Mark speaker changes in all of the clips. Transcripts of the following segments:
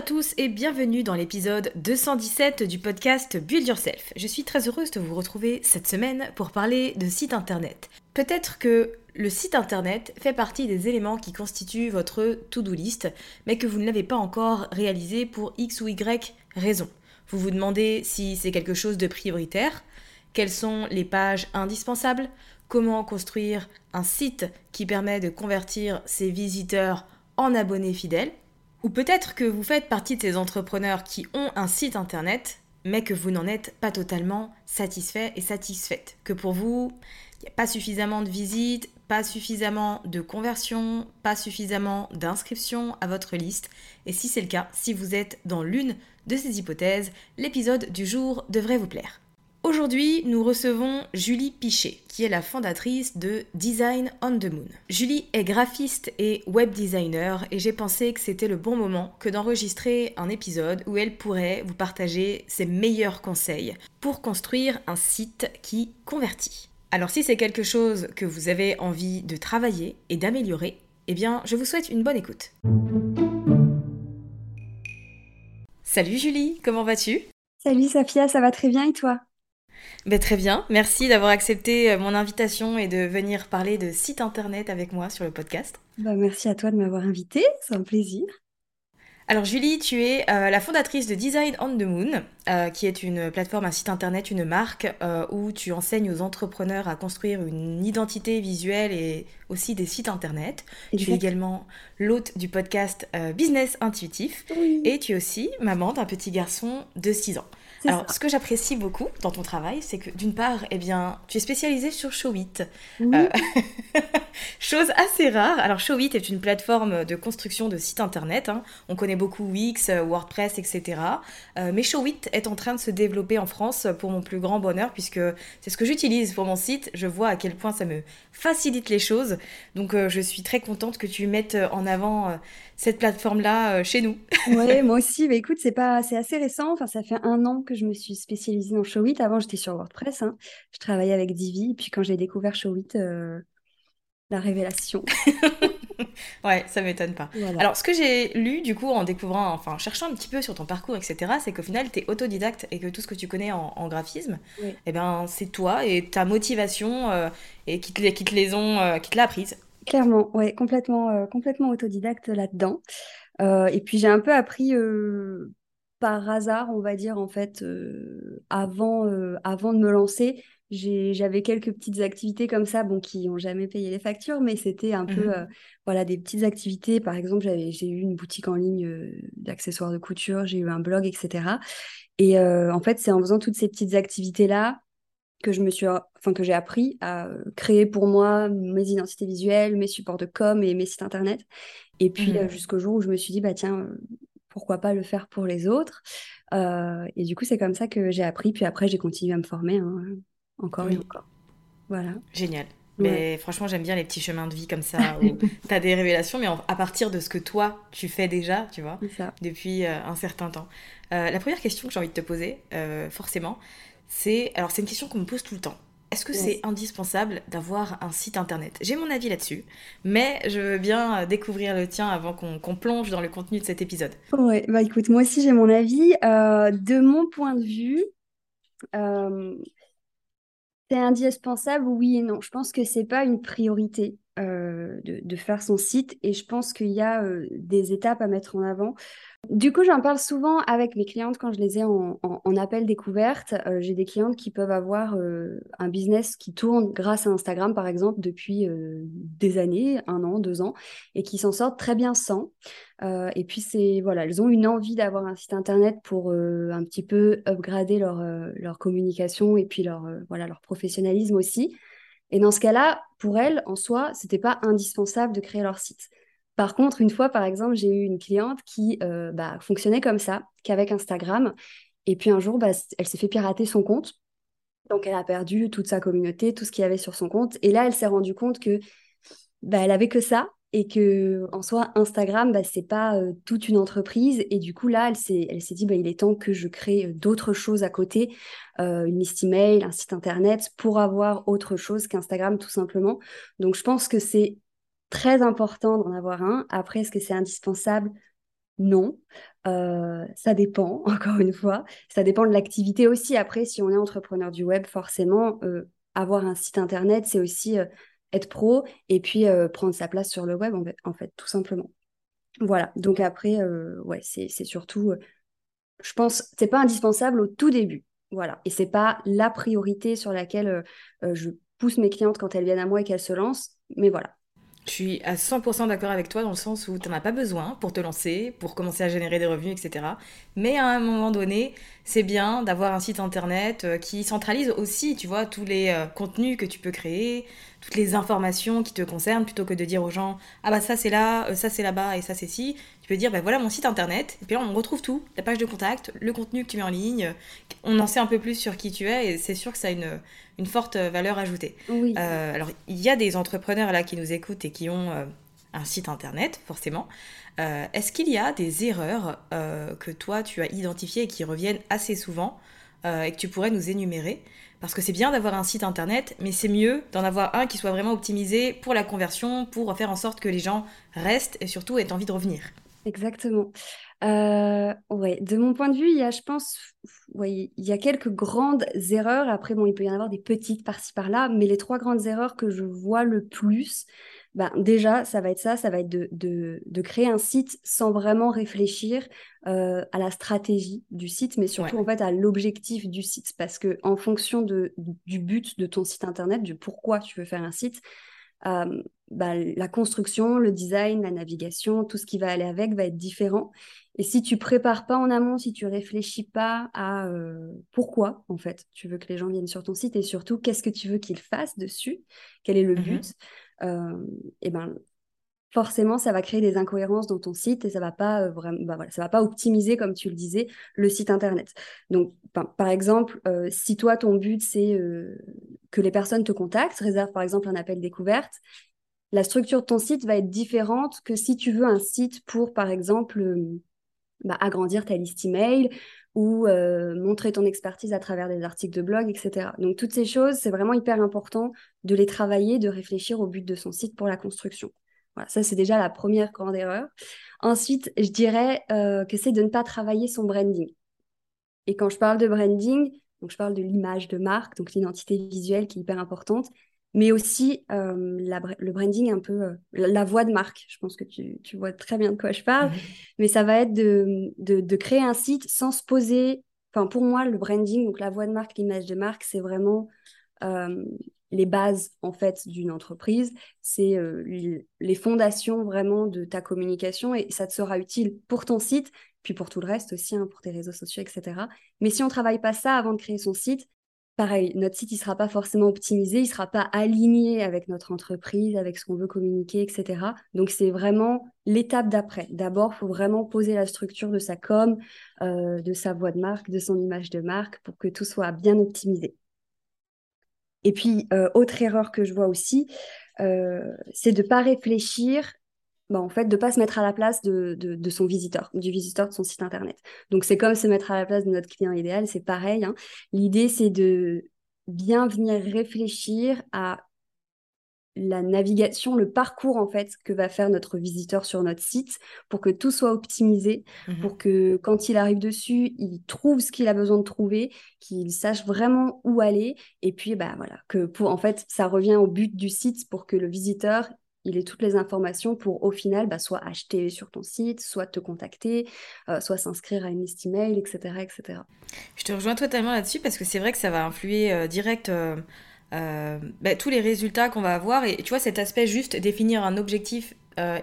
Speaker 1: À tous et bienvenue dans l'épisode 217 du podcast Build Yourself. Je suis très heureuse de vous retrouver cette semaine pour parler de site internet. Peut-être que le site internet fait partie des éléments qui constituent votre to-do list, mais que vous ne l'avez pas encore réalisé pour X ou Y raison. Vous vous demandez si c'est quelque chose de prioritaire, quelles sont les pages indispensables, comment construire un site qui permet de convertir ses visiteurs en abonnés fidèles, ou peut-être que vous faites partie de ces entrepreneurs qui ont un site internet, mais que vous n'en êtes pas totalement satisfait et satisfaite. Que pour vous, il n'y a pas suffisamment de visites, pas suffisamment de conversions, pas suffisamment d'inscriptions à votre liste. Et si c'est le cas, si vous êtes dans l'une de ces hypothèses, l'épisode du jour devrait vous plaire. Aujourd'hui, nous recevons Julie Pichet, qui est la fondatrice de Design on the Moon. Julie est graphiste et web designer et j'ai pensé que c'était le bon moment que d'enregistrer un épisode où elle pourrait vous partager ses meilleurs conseils pour construire un site qui convertit. Alors si c'est quelque chose que vous avez envie de travailler et d'améliorer, eh bien je vous souhaite une bonne écoute. Salut Julie, comment vas-tu?
Speaker 2: Salut Safia, ça va très bien et toi?
Speaker 1: Ben, très bien, merci d'avoir accepté euh, mon invitation et de venir parler de site internet avec moi sur le podcast.
Speaker 2: Bah, merci à toi de m'avoir invité, c'est un plaisir.
Speaker 1: Alors Julie, tu es euh, la fondatrice de Design on the Moon, euh, qui est une plateforme, un site internet, une marque où tu enseignes aux entrepreneurs à construire une identité visuelle et aussi des sites internet. Tu es également l'hôte du podcast Business Intuitif et tu es aussi maman d'un petit garçon de 6 ans. Alors, ce que j'apprécie beaucoup dans ton travail, c'est que d'une part, eh bien, tu es spécialisée sur Showit. Euh, chose assez rare. Alors, Showit est une plateforme de construction de sites internet. hein. On connaît beaucoup Wix, euh, WordPress, etc. Euh, mais Showit est en train de se développer en France pour mon plus grand bonheur, puisque c'est ce que j'utilise pour mon site. Je vois à quel point ça me facilite les choses. Donc, euh, je suis très contente que tu mettes en avant euh, cette plateforme-là euh, chez nous.
Speaker 2: Ouais, moi aussi. Mais écoute, c'est pas, c'est assez récent. Enfin, ça fait un an que je me suis spécialisée dans Showit. Avant, j'étais sur WordPress. hein. Je travaillais avec Divi. Et puis quand j'ai découvert Showit, euh, la révélation.
Speaker 1: Ouais, ça m'étonne pas.
Speaker 2: Voilà.
Speaker 1: Alors, ce que j'ai lu, du coup, en découvrant, enfin, cherchant un petit peu sur ton parcours, etc., c'est qu'au final, tu es autodidacte et que tout ce que tu connais en, en graphisme,
Speaker 2: Oui.
Speaker 1: eh ben, c'est toi et ta motivation euh, et qui te, les- qui te les ont, euh, qui te l'a apprise.
Speaker 2: Clairement, ouais, complètement, euh, complètement autodidacte là-dedans. Et puis j'ai un peu appris par hasard, on va dire, en fait, avant, avant de me lancer, j'avais quelques petites activités comme ça, bon, qui n'ont jamais payé les factures, mais c'était un peu, mmh voilà, des petites activités. Par exemple, j'ai eu une boutique en ligne d'accessoires de couture, j'ai eu un blog, etc. Et en fait, c'est en faisant toutes ces petites activités-là que je me suis, enfin que j'ai appris à créer pour moi mes identités visuelles, mes supports de com et mes sites internet. Et puis mmh. jusqu'au jour où je me suis dit bah tiens pourquoi pas le faire pour les autres. et du coup c'est comme ça que j'ai appris. Puis après j'ai continué à me former hein, encore et encore. Voilà.
Speaker 1: Génial. Mais franchement, j'aime bien les petits chemins de vie comme ça, où tu as des révélations, mais à partir de ce que toi, tu fais déjà, tu vois, depuis un certain temps. la première question que j'ai envie de te poser, forcément, c'est alors c'est une question qu'on me pose tout le temps. Est-ce que c'est indispensable d'avoir un site internet? J'ai mon avis là-dessus, mais je veux bien euh, découvrir le tien avant qu'on plonge dans le contenu de cet épisode.
Speaker 2: Ouais, bah écoute, moi aussi j'ai mon avis. Euh, de mon point de vue, euh, c'est indispensable, oui et non. Je pense que c'est pas une priorité de, de, faire son site et je pense qu'il y a des étapes à mettre en avant. Du coup, j'en parle souvent avec mes clientes quand je les ai en, appel découverte. Euh, j'ai des clientes qui peuvent avoir euh, un business qui tourne grâce à Instagram, par exemple, depuis euh, des années, un an, deux ans, et qui s'en sortent très bien sans. et puis, c'est voilà, elles ont une envie d'avoir un site internet pour un petit peu upgrader leur, leur communication et puis leur, voilà, leur professionnalisme aussi. Et dans ce cas-là, pour elles, en soi, c'était pas indispensable de créer leur site. Par contre, une fois, par exemple, j'ai eu une cliente qui euh, bah, fonctionnait comme ça, qu'avec Instagram. Et puis un jour, bah, elle s'est fait pirater son compte. Donc, elle a perdu toute sa communauté, tout ce qu'il y avait sur son compte. Et là, elle s'est rendue compte que bah, elle avait que ça et que en soi, Instagram, bah, c'est pas euh, toute une entreprise. Et du coup, là, elle s'est, dit, bah, il est temps que je crée euh, d'autres choses à côté, une liste email, un site internet, pour avoir autre chose qu'Instagram, tout simplement. Donc, je pense que c'est très important d'en avoir un. Après, est-ce que c'est indispensable? Non. Euh, ça dépend, encore une fois. Ça dépend de l'activité aussi. Après, si on est entrepreneur du web, forcément, euh, avoir un site internet, c'est aussi euh, être pro et puis prendre sa place sur le web, en fait, tout simplement. Voilà. Donc après, ouais, c'est surtout, je pense, c'est pas indispensable au tout début. Voilà. Et c'est pas la priorité sur laquelle je pousse mes clientes quand elles viennent à moi et qu'elles se lancent. Mais voilà,
Speaker 1: je suis à 100% d'accord avec toi dans le sens où tu n'en as pas besoin pour te lancer, pour commencer à générer des revenus, etc. Mais à un moment donné, c'est bien d'avoir un site internet euh, qui centralise aussi, tu vois, tous les euh, contenus que tu peux créer, toutes les informations qui te concernent, plutôt que de dire aux gens ah bah ça c'est là, euh, ça c'est là-bas et ça c'est ci. Tu peux dire bah voilà mon site internet et puis là on retrouve tout, la page de contact, le contenu que tu mets en ligne, on en sait un peu plus sur qui tu es et c'est sûr que ça a une, une forte valeur ajoutée.
Speaker 2: Oui.
Speaker 1: Euh, alors il y a des entrepreneurs là qui nous écoutent et qui ont euh, un site internet forcément. Est-ce qu'il y a des erreurs que toi tu as identifiées et qui reviennent assez souvent et que tu pourrais nous énumérer? Parce que c'est bien d'avoir un site internet, mais c'est mieux d'en avoir un qui soit vraiment optimisé pour la conversion, pour faire en sorte que les gens restent et surtout aient envie de revenir.
Speaker 2: Exactement. Euh, ouais, de mon point de vue, il y a, je pense, ouais, il y a quelques grandes erreurs. Après, bon, il peut y en avoir des petites par-ci par-là, mais les trois grandes erreurs que je vois le plus, ben, déjà, ça va être ça, ça va être de, de, créer un site sans vraiment réfléchir euh, à la stratégie du site, mais surtout en fait à l'objectif du site. Parce que en fonction de, du but de ton site internet, du pourquoi tu veux faire un site, euh, bah, la construction, le design, la navigation, tout ce qui va aller avec va être différent. Et si tu prépares pas en amont, si tu réfléchis pas à euh, pourquoi en fait tu veux que les gens viennent sur ton site et surtout qu'est-ce que tu veux qu'ils fassent dessus, quel est le mmh but, et ben forcément ça va créer des incohérences dans ton site et ça va pas euh, vraiment bah, voilà, ça va pas optimiser comme tu le disais le site internet. Donc par exemple euh, si toi ton but c'est que les personnes te contactent réserve par exemple un appel découverte la structure de ton site va être différente que si tu veux un site pour par exemple bah, agrandir ta liste email ou montrer ton expertise à travers des articles de blog, etc. Donc toutes ces choses, c'est vraiment hyper important de les travailler, de réfléchir au but de son site pour la construction. Voilà, ça c'est déjà la première grande erreur. Ensuite, je dirais que c'est de ne pas travailler son branding. Et quand je parle de branding, donc je parle de l'image de marque, donc l'identité visuelle qui est hyper importante, mais aussi le branding un peu, la, voix de marque. Je pense que tu, vois très bien de quoi je parle, mmh mais ça va être de, de, créer un site sans se poser. Enfin, pour moi, le branding, donc la voix de marque, l'image de marque, c'est vraiment les bases en fait d'une entreprise, c'est les fondations vraiment de ta communication et ça te sera utile pour ton site, puis pour tout le reste aussi, hein, pour tes réseaux sociaux, etc. Mais si on travaille pas ça avant de créer son site, pareil, notre site, il sera pas forcément optimisé, il sera pas aligné avec notre entreprise, avec ce qu'on veut communiquer, etc. Donc, c'est vraiment l'étape d'après. D'abord, il faut vraiment poser la structure de sa com, euh, de sa voix de marque, de son image de marque pour que tout soit bien optimisé. Et puis, euh, autre erreur que je vois aussi, euh, c'est de ne pas réfléchir bah, en fait, de pas se mettre à la place de, de, son visiteur, du visiteur de son site internet. Donc, c'est comme se mettre à la place de notre client idéal, c'est pareil. Hein. L'idée, c'est de bien venir réfléchir à la navigation, le parcours en fait que va faire notre visiteur sur notre site pour que tout soit optimisé, mmh pour que quand il arrive dessus, il trouve ce qu'il a besoin de trouver, qu'il sache vraiment où aller et puis bah voilà, que pour en fait, ça revient au but du site pour que le visiteur il ait toutes les informations pour au final bah, soit acheter sur ton site, soit te contacter, euh, soit s'inscrire à une liste email, etc., etc.
Speaker 1: Je te rejoins totalement là-dessus parce que c'est vrai que ça va influer euh, direct euh, bah, tous les résultats qu'on va avoir. Et tu vois, cet aspect juste définir un objectif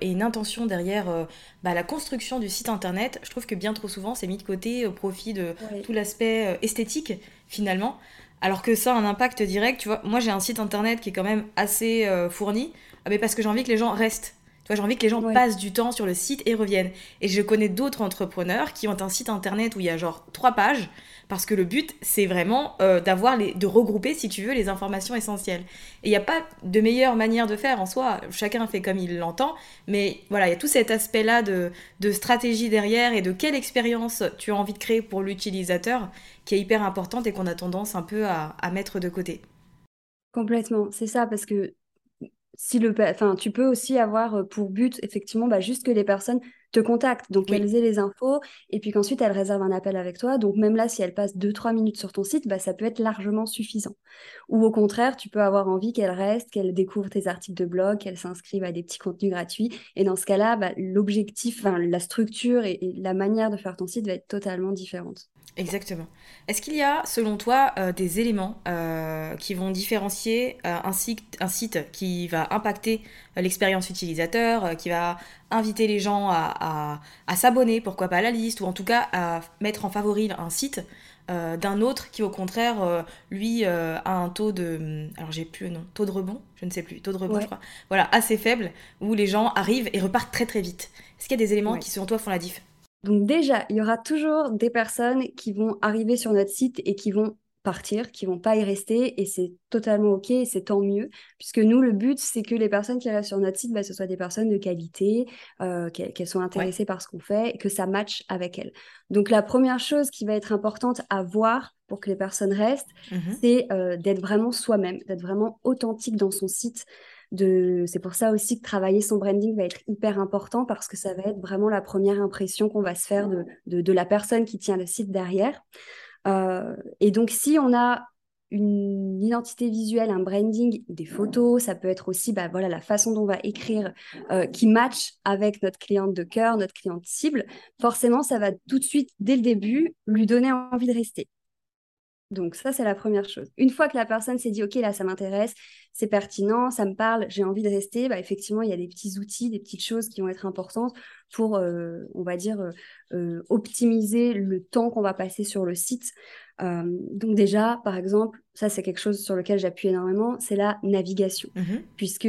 Speaker 1: et une intention derrière bah, la construction du site internet, je trouve que bien trop souvent c'est mis de côté au profit de tout l'aspect esthétique finalement. Alors que ça a un impact direct, tu vois. Moi j'ai un site internet qui est quand même assez fourni. Ah, mais parce que j'ai envie que les gens restent. Tu vois, j'ai envie que les gens passent du temps sur le site et reviennent. Et je connais d'autres entrepreneurs qui ont un site internet où il y a genre trois pages, parce que le but, c'est vraiment euh, d'avoir les, de regrouper, si tu veux, les informations essentielles. Et il n'y a pas de meilleure manière de faire en soi. Chacun fait comme il l'entend, mais voilà, il y a tout cet aspect-là de, de stratégie derrière et de quelle expérience tu as envie de créer pour l'utilisateur, qui est hyper importante et qu'on a tendance un peu à, à mettre de côté.
Speaker 2: Complètement, c'est ça, parce que si le, enfin, tu peux aussi avoir euh, pour but, effectivement, bah, juste que les personnes te contactent, donc qu'elles aient les infos, et puis qu'ensuite elles réservent un appel avec toi. Donc même là, si elles passent 2-3 minutes sur ton site, bah, ça peut être largement suffisant. Ou au contraire, tu peux avoir envie qu'elles restent, qu'elles découvrent tes articles de blog, qu'elles s'inscrivent à des petits contenus gratuits. Et dans ce cas-là, bah, l'objectif, la structure et, la manière de faire ton site va être totalement différente.
Speaker 1: Exactement. Est-ce qu'il y a, selon toi, euh, des éléments euh, qui vont différencier euh, un, site, un, site, qui va impacter l'expérience utilisateur, qui va inviter les gens à, s'abonner, pourquoi pas à la liste, ou en tout cas à mettre en favori un site d'un autre qui, au contraire, lui, a un taux de... Alors, j'ai plus le nom. Taux de rebond Je ne sais plus. Taux de rebond, je crois. Voilà, assez faible, où les gens arrivent et repartent très très vite. Est-ce qu'il y a des éléments qui, selon toi, font la diff?
Speaker 2: Donc déjà, il y aura toujours des personnes qui vont arriver sur notre site et qui vont partir, qui vont pas y rester et c'est totalement ok et c'est tant mieux puisque nous le but c'est que les personnes qui restent sur notre site bah, ce soient des personnes de qualité, euh, qu'elles soient intéressées par ce qu'on fait et que ça matche avec elles. Donc la première chose qui va être importante à voir pour que les personnes restent, mmh c'est euh, d'être vraiment soi-même, d'être vraiment authentique dans son site. C'est pour ça aussi que travailler son branding va être hyper important parce que ça va être vraiment la première impression qu'on va se faire de, de, la personne qui tient le site derrière. Euh, et donc, si on a une identité visuelle, un branding, des photos, ça peut être aussi bah, la façon dont on va écrire euh, qui match avec notre cliente de cœur, notre cliente cible, forcément, ça va tout de suite, dès le début, lui donner envie de rester. Donc ça, c'est la première chose. Une fois que la personne s'est dit, OK, là, ça m'intéresse, c'est pertinent, ça me parle, j'ai envie de rester, bah, effectivement, il y a des petits outils, des petites choses qui vont être importantes pour, euh, on va dire, euh, euh, optimiser le temps qu'on va passer sur le site. donc déjà, par exemple, ça, c'est quelque chose sur lequel j'appuie énormément, c'est la navigation. Mmh Puisque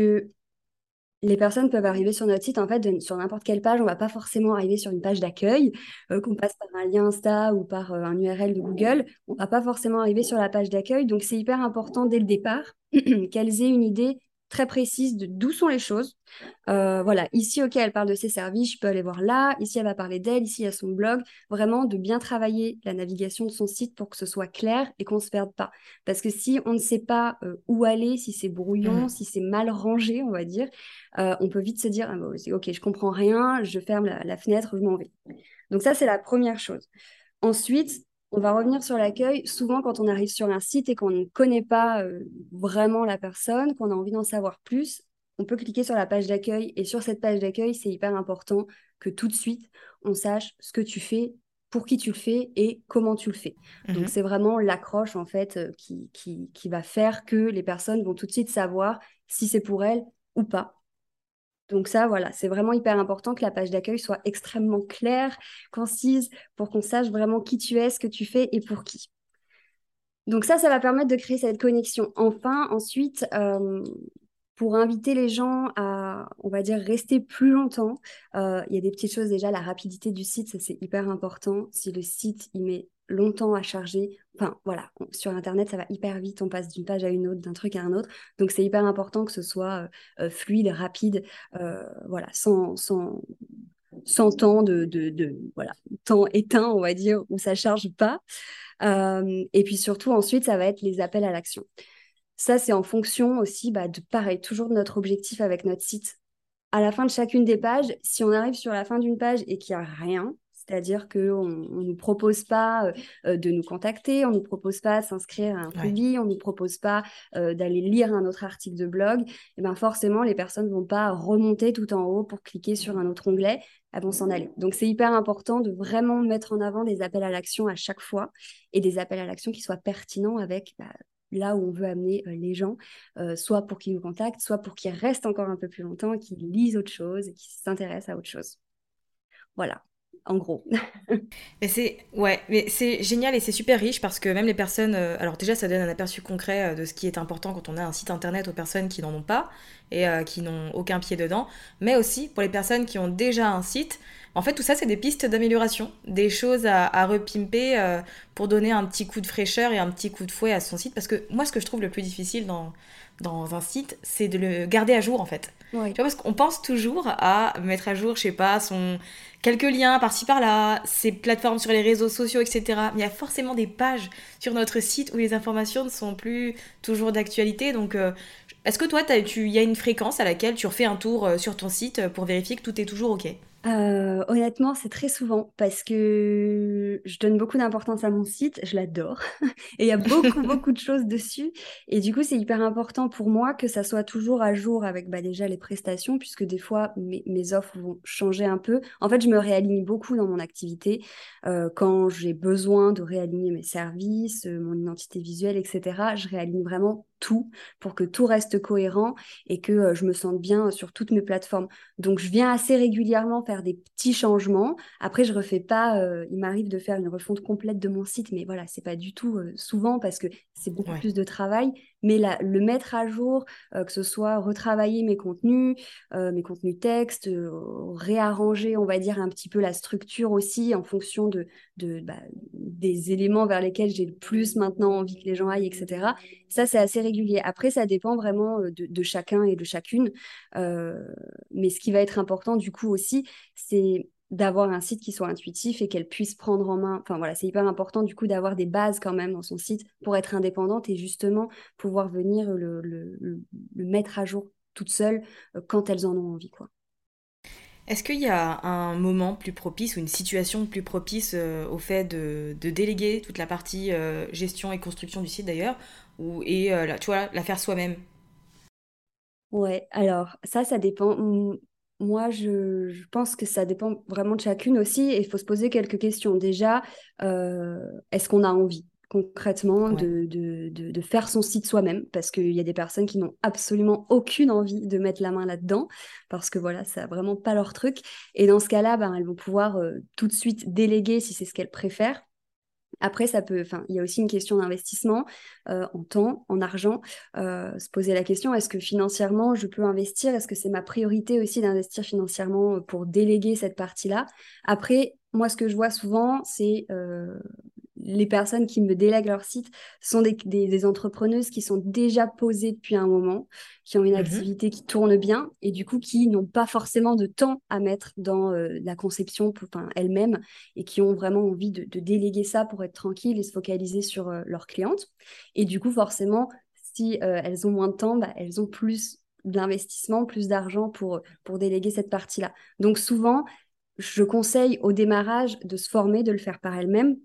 Speaker 2: les personnes peuvent arriver sur notre site, en fait, sur n'importe quelle page. On va pas forcément arriver sur une page d'accueil, euh, qu'on passe par un lien Insta ou par euh, un URL de Google. On va pas forcément arriver sur la page d'accueil. Donc, c'est hyper important dès le départ qu'elles aient une idée très précise de d'où sont les choses. Euh, voilà, ici, ok, elle parle de ses services, je peux aller voir là. Ici, elle va parler d'elle. Ici, il y a son blog. Vraiment, de bien travailler la navigation de son site pour que ce soit clair et qu'on ne se perde pas. Parce que si on ne sait pas euh, où aller, si c'est brouillon, mmh. si c'est mal rangé, on va dire, euh, on peut vite se dire, ah, ok, je comprends rien, je ferme la, la fenêtre, je m'en vais. Donc ça, c'est la première chose. Ensuite, On va revenir sur l'accueil. Souvent, quand on arrive sur un site et qu'on ne connaît pas euh, vraiment la personne, qu'on a envie d'en savoir plus, on peut cliquer sur la page d'accueil. Et sur cette page d'accueil, c'est hyper important que tout de suite, on sache ce que tu fais, pour qui tu le fais et comment tu le fais. Donc,
Speaker 1: Mhm.
Speaker 2: c'est vraiment l'accroche, en fait, euh, qui, qui, qui va faire que les personnes vont tout de suite savoir si c'est pour elles ou pas. Donc ça, voilà, c'est vraiment hyper important que la page d'accueil soit extrêmement claire, concise, pour qu'on sache vraiment qui tu es, ce que tu fais et pour qui. Donc ça, ça va permettre de créer cette connexion. Enfin, ensuite, euh, pour inviter les gens à, on va dire, rester plus longtemps, euh, il y a des petites choses déjà, la rapidité du site, ça c'est hyper important. Si le site, il met longtemps à charger, enfin voilà, sur Internet, ça va hyper vite, on passe d'une page à une autre, d'un truc à un autre. Donc c'est hyper important que ce soit euh, euh, fluide, rapide, euh, voilà, sans, sans, sans temps de, de, de- voilà, temps éteint, on va dire, où ça charge pas. Et puis surtout, ensuite, ça va être les appels à l'action. Ça, c'est en fonction aussi, bah, de pareil, toujours de notre objectif avec notre site. À la fin de chacune des pages, si on arrive sur la fin d'une page et qu'il n'y a rien, c'est-à-dire qu'on ne nous propose pas euh, de nous contacter, on ne nous propose pas de s'inscrire à un
Speaker 1: Ouais.
Speaker 2: freebie, on ne nous propose pas euh, d'aller lire un autre article de blog, et ben forcément, les personnes ne vont pas remonter tout en haut pour cliquer sur un autre onglet, elles vont s'en aller. Donc, c'est hyper important de vraiment mettre en avant des appels à l'action à chaque fois et des appels à l'action qui soient pertinents avec bah, là où on veut amener euh, les gens, euh, soit pour qu'ils nous contactent, soit pour qu'ils restent encore un peu plus longtemps, qu'ils lisent autre chose et qu'ils s'intéressent à autre chose. Voilà, en gros.
Speaker 1: Mais c'est ouais, mais c'est génial et c'est super riche parce que même les personnes, euh, alors déjà ça donne un aperçu concret euh, de ce qui est important quand on a un site internet aux personnes qui n'en ont pas et euh, qui n'ont aucun pied dedans, mais aussi pour les personnes qui ont déjà un site. En fait, tout ça, c'est des pistes d'amélioration, des choses à, à repimper euh, pour donner un petit coup de fraîcheur et un petit coup de fouet à son site. Parce que moi, ce que je trouve le plus difficile dans, dans un site, c'est de le garder à jour en fait.
Speaker 2: Ouais.
Speaker 1: Tu vois, parce qu'on pense toujours à mettre à jour, je sais pas, son quelques liens par-ci par-là, ses plateformes sur les réseaux sociaux, etc. Mais il y a forcément des pages sur notre site où les informations ne sont plus toujours d'actualité. Donc, euh, est-ce que toi, il y a une fréquence à laquelle tu refais un tour euh, sur ton site pour vérifier que tout est toujours OK?
Speaker 2: Euh, honnêtement, c'est très souvent parce que je donne beaucoup d'importance à mon site, je l'adore et il y a beaucoup, beaucoup de choses dessus. Et du coup, c'est hyper important pour moi que ça soit toujours à jour avec bah, déjà les prestations, puisque des fois, mes, mes offres vont changer un peu. En fait, je me réaligne beaucoup dans mon activité euh, quand j'ai besoin de réaligner mes services, euh, mon identité visuelle, etc. Je réaligne vraiment tout pour que tout reste cohérent et que euh, je me sente bien sur toutes mes plateformes. Donc, je viens assez régulièrement faire des petits changements. Après, je refais pas, euh, il m'arrive de faire une refonte complète de mon site, mais voilà, c'est pas du tout euh, souvent parce que c'est beaucoup
Speaker 1: Ouais.
Speaker 2: plus de travail. Mais le mettre à jour, euh, que ce soit retravailler mes contenus, euh, mes contenus textes, euh, réarranger, on va dire, un petit peu la structure aussi en fonction de, bah, des éléments vers lesquels j'ai le plus maintenant envie que les gens aillent, etc. Ça, c'est assez régulier. Après, ça dépend vraiment de, chacun et de chacune. Mais ce qui va être important du coup aussi, c'est d'avoir un site qui soit intuitif et qu'elle puisse prendre en main. Enfin voilà, c'est hyper important du coup d'avoir des bases quand même dans son site pour être indépendante et justement pouvoir venir le, le- le- le mettre à jour toute seule euh, quand elles en ont envie, quoi.
Speaker 1: Est-ce qu'il y a un moment plus propice ou une situation plus propice euh, au fait de, de déléguer toute la partie euh, gestion et construction du site d'ailleurs, ou et euh, la- tu vois, la faire soi-même?
Speaker 2: Ouais, alors ça, ça dépend. Moi, je, je pense que ça dépend vraiment de chacune aussi et il faut se poser quelques questions. Déjà, euh, est-ce qu'on a envie concrètement
Speaker 1: Ouais.
Speaker 2: de, de, de, de faire son site soi-même? Parce qu'il y a des personnes qui n'ont absolument aucune envie de mettre la main là-dedans parce que voilà, c'est vraiment pas leur truc. Et dans ce cas-là, ben, elles vont pouvoir euh, tout de suite déléguer si c'est ce qu'elles préfèrent. Après, ça peut, enfin, il y a aussi une question d'investissement euh, en temps, en argent. Euh, se poser la question, est-ce que financièrement, je peux investir? Est-ce que c'est ma priorité aussi d'investir financièrement euh, pour déléguer cette partie-là? Après, moi, ce que je vois souvent, c'est les personnes qui me délèguent leur site sont des, des- des entrepreneuses qui sont déjà posées depuis un moment, qui ont une
Speaker 1: Mhm.
Speaker 2: activité qui tourne bien et du coup qui n'ont pas forcément de temps à mettre dans euh, la conception pour- enfin, elles-mêmes et qui ont vraiment envie de, de déléguer ça pour être tranquilles et se focaliser sur euh, leurs clientes. Et du coup, forcément, si euh, elles ont moins de temps, bah, elles ont plus d'investissement, plus d'argent pour, pour déléguer cette partie-là. Donc souvent, je conseille au démarrage de se former, de le faire par elles-mêmes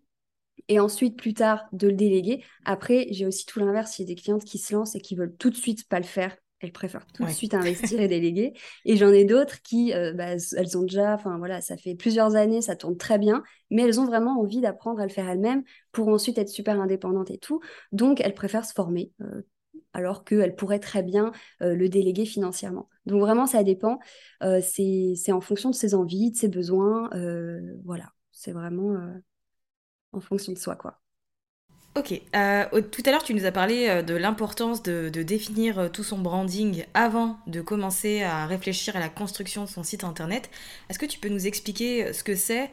Speaker 2: et ensuite plus tard de le déléguer. Après, j'ai aussi tout l'inverse, il y a des clientes qui se lancent et qui veulent tout de suite pas le faire. Elles préfèrent tout de suite investir et déléguer. Et j'en ai d'autres qui, euh, bah, elles ont déjà, enfin voilà, ça fait plusieurs années, ça tourne très bien, mais elles ont vraiment envie d'apprendre à le faire elles-mêmes pour ensuite être super indépendantes et tout. Donc, elles préfèrent se former. Euh, alors qu'elles pourraient très bien euh, le déléguer financièrement. Donc vraiment, ça dépend. c'est en fonction de ses envies, de ses besoins. voilà, c'est vraiment en fonction de soi, quoi.
Speaker 1: Ok, euh, tout à l'heure tu nous as parlé euh, de l'importance de, définir euh, tout son branding avant de commencer à réfléchir à la construction de son site internet. Est-ce que tu peux nous expliquer ce que c'est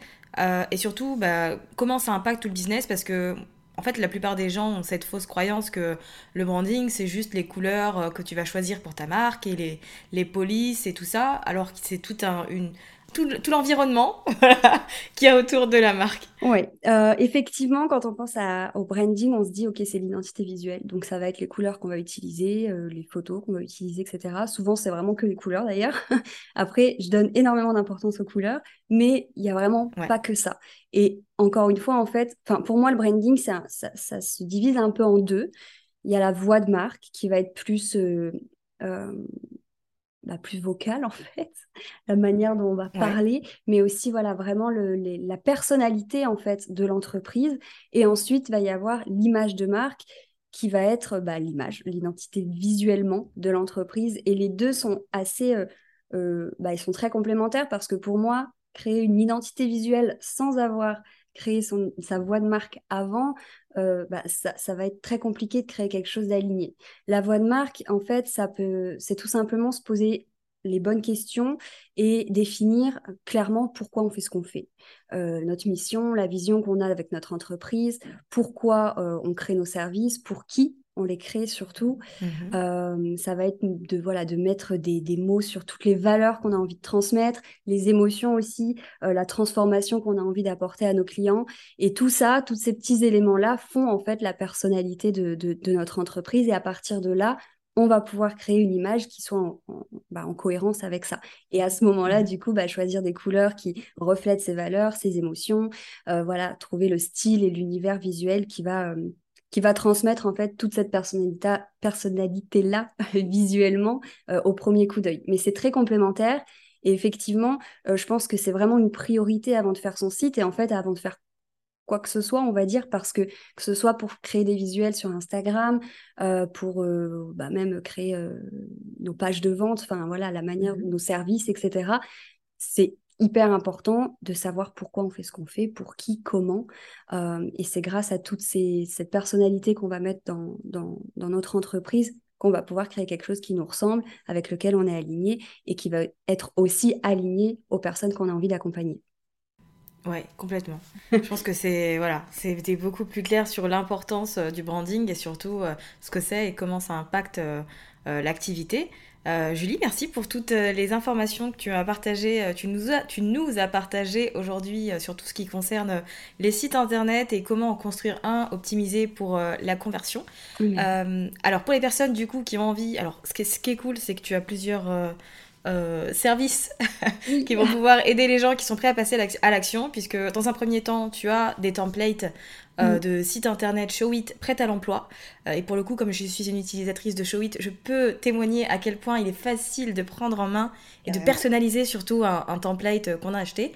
Speaker 1: et surtout bah, comment ça impacte tout le business? Parce que en fait la plupart des gens ont cette fausse croyance que le branding c'est juste les couleurs que tu vas choisir pour ta marque et les, les polices et tout ça, alors que c'est tout un, une, tout, l'environnement qui est autour de la marque.
Speaker 2: Oui, euh, effectivement, quand on pense au branding, on se dit, OK, c'est l'identité visuelle. Donc, ça va être les couleurs qu'on va utiliser, euh, les photos qu'on va utiliser, etc. Souvent, c'est vraiment que les couleurs, d'ailleurs. Après, je donne énormément d'importance aux couleurs, mais il n'y a vraiment pas que ça. Et encore une fois, en fait, pour moi, le branding, ça, ça, se divise un peu en deux. Il y a la voix de marque qui va être plus... Euh, la plus vocale en fait, la manière dont on va parler, mais aussi voilà vraiment le, la personnalité en fait de l'entreprise. Et ensuite il va y avoir l'image de marque qui va être bah, l'image, l'identité visuellement de l'entreprise. Et les deux sont assez, euh, euh, bah, ils sont très complémentaires parce que pour moi, créer une identité visuelle sans avoir son, sa voix de marque avant, euh, bah, ça, va être très compliqué de créer quelque chose d'aligné. La voix de marque, en fait, ça peut, c'est tout simplement se poser les bonnes questions et définir clairement pourquoi on fait ce qu'on fait. Euh, notre mission, la vision qu'on a avec notre entreprise, pourquoi euh, on crée nos services, pour qui on les crée surtout. Mmh ça va être de, voilà, de mettre des, mots sur toutes les valeurs qu'on a envie de transmettre, les émotions aussi, la transformation qu'on a envie d'apporter à nos clients. Et tout ça, tous ces petits éléments-là font en fait la personnalité de, notre entreprise. Et à partir de là, on va pouvoir créer une image qui soit en, bah, cohérence avec ça. Et à ce moment-là, mmh du coup, bah, choisir des couleurs qui reflètent ces valeurs, ces émotions, voilà, trouver le style et l'univers visuel qui va, qui va transmettre en fait toute cette personnalité, personnalité là visuellement euh, au premier coup d'œil. Mais c'est très complémentaire et effectivement, euh, je pense que c'est vraiment une priorité avant de faire son site et en fait avant de faire quoi que ce soit, on va dire, parce que que ce soit pour créer des visuels sur Instagram, euh, pour bah, même créer nos pages de vente, enfin voilà, la manière, mmh nos services, etc. C'est hyper important de savoir pourquoi on fait ce qu'on fait, pour qui, comment. Euh, et c'est grâce à toute cette personnalité qu'on va mettre dans, notre entreprise qu'on va pouvoir créer quelque chose qui nous ressemble, avec lequel on est aligné et qui va être aussi aligné aux personnes qu'on a envie d'accompagner.
Speaker 1: Ouais, complètement. Je pense que c'est voilà, c'était beaucoup plus clair sur l'importance euh, du branding et surtout euh, ce que c'est et comment ça impacte l'activité. Euh, Julie, merci pour toutes les informations que tu as partagées. Tu nous as, tu nous as partagé aujourd'hui sur tout ce qui concerne les sites internet et comment en construire un optimisé pour la conversion. alors pour les personnes du coup qui ont envie, alors ce qui est, ce qui est cool, c'est que tu as plusieurs services qui vont pouvoir aider les gens qui sont prêts à passer à l'action, puisque dans un premier temps, tu as des templates euh, mm. de site internet Showit prêt à l'emploi. Euh, et pour le coup, comme je suis une utilisatrice de Showit, je peux témoigner à quel point il est facile de prendre en main et de personnaliser surtout un, template euh, qu'on a acheté.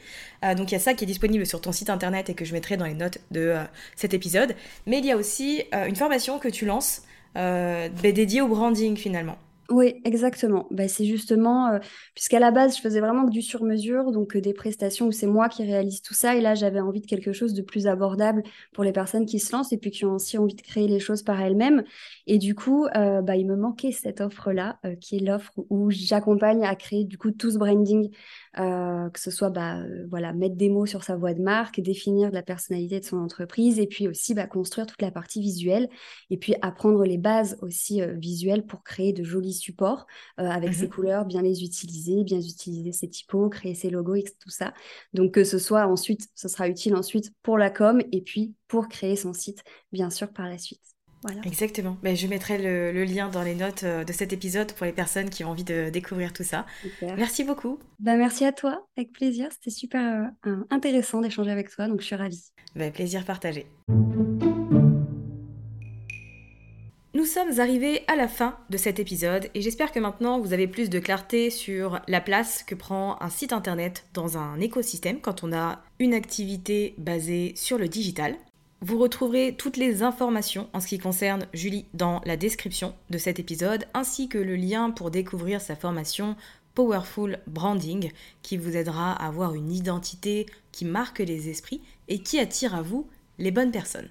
Speaker 1: donc il y a ça qui est disponible sur ton site internet et que je mettrai dans les notes de cet épisode. Mais il y a aussi une formation que tu lances dédiée au branding finalement.
Speaker 2: Oui, exactement. Bah, c'est justement, euh, puisqu'à la base, je faisais vraiment que du sur-mesure, donc euh, des prestations où c'est moi qui réalise tout ça. Et là, j'avais envie de quelque chose de plus abordable pour les personnes qui se lancent et puis qui ont aussi envie de créer les choses par elles-mêmes. Et du coup, euh, bah, il me manquait cette offre-là, qui est l'offre où j'accompagne à créer du coup tout ce branding euh, que ce soit bah, euh, voilà, mettre des mots sur sa voix de marque, définir la personnalité de son entreprise, et puis aussi bah, construire toute la partie visuelle, et puis apprendre les bases aussi euh, visuelles pour créer de jolis supports avec ses mmh couleurs, bien les utiliser, bien utiliser ses typos, créer ses logos, et tout ça. Donc que ce soit ensuite, ce sera utile ensuite pour la com, et puis pour créer son site, bien sûr, par la suite. Voilà.
Speaker 1: Exactement. Mais je mettrai le, lien dans les notes de cet épisode pour les personnes qui ont envie de découvrir tout ça. Merci beaucoup.
Speaker 2: Bah, merci à toi, avec plaisir. C'était super intéressant d'échanger avec toi, donc je suis ravie.
Speaker 1: Bah, plaisir partagé. Nous sommes arrivés à la fin de cet épisode et j'espère que maintenant vous avez plus de clarté sur la place que prend un site internet dans un écosystème quand on a une activité basée sur le digital. Vous retrouverez toutes les informations en ce qui concerne Julie dans la description de cet épisode ainsi que le lien pour découvrir sa formation Powerful Branding qui vous aidera à avoir une identité qui marque les esprits et qui attire à vous les bonnes personnes.